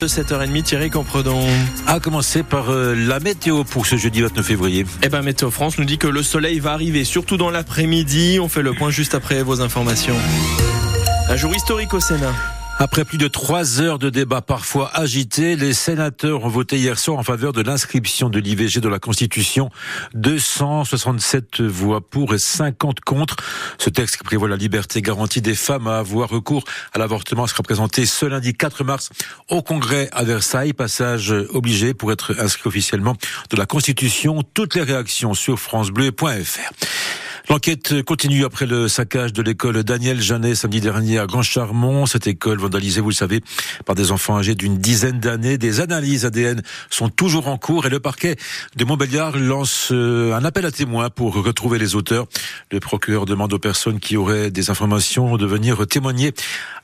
De 7h30, Thierry Compredon. A commencer par euh, la météo pour ce jeudi 29 février. Eh ben, Météo France nous dit que le soleil va arriver, surtout dans l'après-midi. On fait le point juste après vos informations. Un jour historique au Sénat. Après plus de trois heures de débat parfois agités, les sénateurs ont voté hier soir en faveur de l'inscription de l'IVG dans la Constitution. 267 voix pour et 50 contre. Ce texte qui prévoit la liberté garantie des femmes à avoir recours à l'avortement sera présenté ce lundi 4 mars au Congrès à Versailles. Passage obligé pour être inscrit officiellement dans la Constitution. Toutes les réactions sur francebleu.fr. L'enquête continue après le saccage de l'école Daniel Janet samedi dernier à Grand Charmont. Cette école vandalisée, vous le savez, par des enfants âgés d'une dizaine d'années. Des analyses ADN sont toujours en cours et le parquet de Montbéliard lance euh, un appel à témoins pour retrouver les auteurs. Le procureur demande aux personnes qui auraient des informations de venir témoigner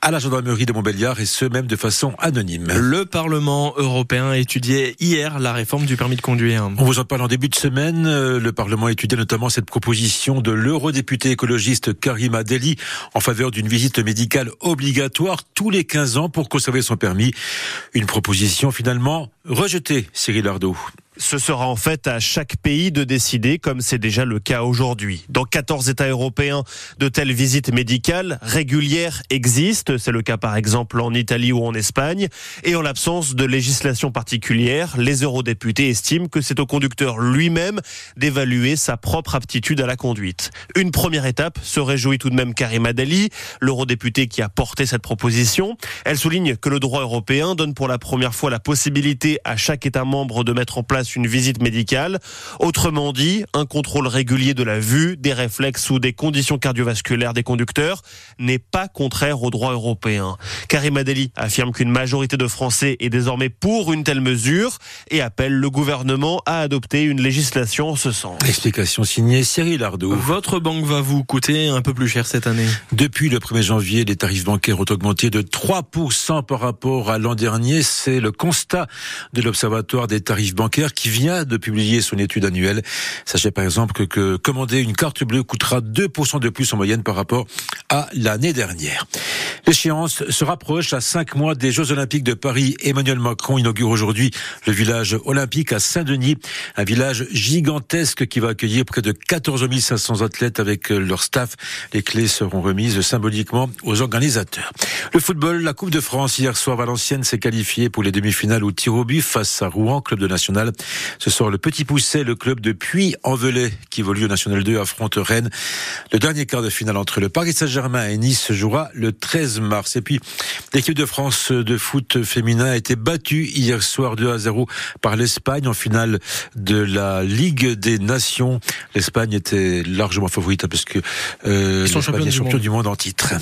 à la gendarmerie de Montbéliard et ce même de façon anonyme. Le Parlement européen a étudié hier la réforme du permis de conduire. On vous en parle en début de semaine. Le Parlement a étudié notamment cette proposition de l'eurodéputé écologiste Karima Deli en faveur d'une visite médicale obligatoire tous les 15 ans pour conserver son permis. Une proposition finalement rejetée, Cyril Ardo. Ce sera en fait à chaque pays de décider, comme c'est déjà le cas aujourd'hui. Dans 14 États européens, de telles visites médicales régulières existent. C'est le cas par exemple en Italie ou en Espagne. Et en l'absence de législation particulière, les eurodéputés estiment que c'est au conducteur lui-même d'évaluer sa propre aptitude à la conduite. Une première étape se réjouit tout de même Karim Adali, l'eurodéputé qui a porté cette proposition. Elle souligne que le droit européen donne pour la première fois la possibilité à chaque État membre de mettre en place une visite médicale. Autrement dit, un contrôle régulier de la vue, des réflexes ou des conditions cardiovasculaires des conducteurs n'est pas contraire au droit européen. Karim Adeli affirme qu'une majorité de Français est désormais pour une telle mesure et appelle le gouvernement à adopter une législation en ce sens. Explication signée Cyril Ardo. Votre banque va vous coûter un peu plus cher cette année. Depuis le 1er janvier, les tarifs bancaires ont augmenté de 3% par rapport à l'an dernier. C'est le constat de l'Observatoire des tarifs bancaires qui vient de publier son étude annuelle. Sachez par exemple que, commander une carte bleue coûtera 2% de plus en moyenne par rapport à l'année dernière. L'échéance se rapproche à cinq mois des Jeux Olympiques de Paris. Emmanuel Macron inaugure aujourd'hui le village olympique à Saint-Denis, un village gigantesque qui va accueillir près de 14 500 athlètes avec leur staff. Les clés seront remises symboliquement aux organisateurs. Le football, la Coupe de France hier soir, Valenciennes s'est qualifiée pour les demi-finales au tir au but face à Rouen, club de national. Ce soir, le Petit Pousset, le club de Puy-en-Velay, qui évolue au National 2, affronte Rennes. Le dernier quart de finale entre le Paris Saint-Germain et Nice se jouera le 13 mars. Et puis, l'équipe de France de foot féminin a été battue hier soir 2 à 0 par l'Espagne en finale de la Ligue des Nations. L'Espagne était largement favorite parce que euh, Ils sont champions du monde en titre.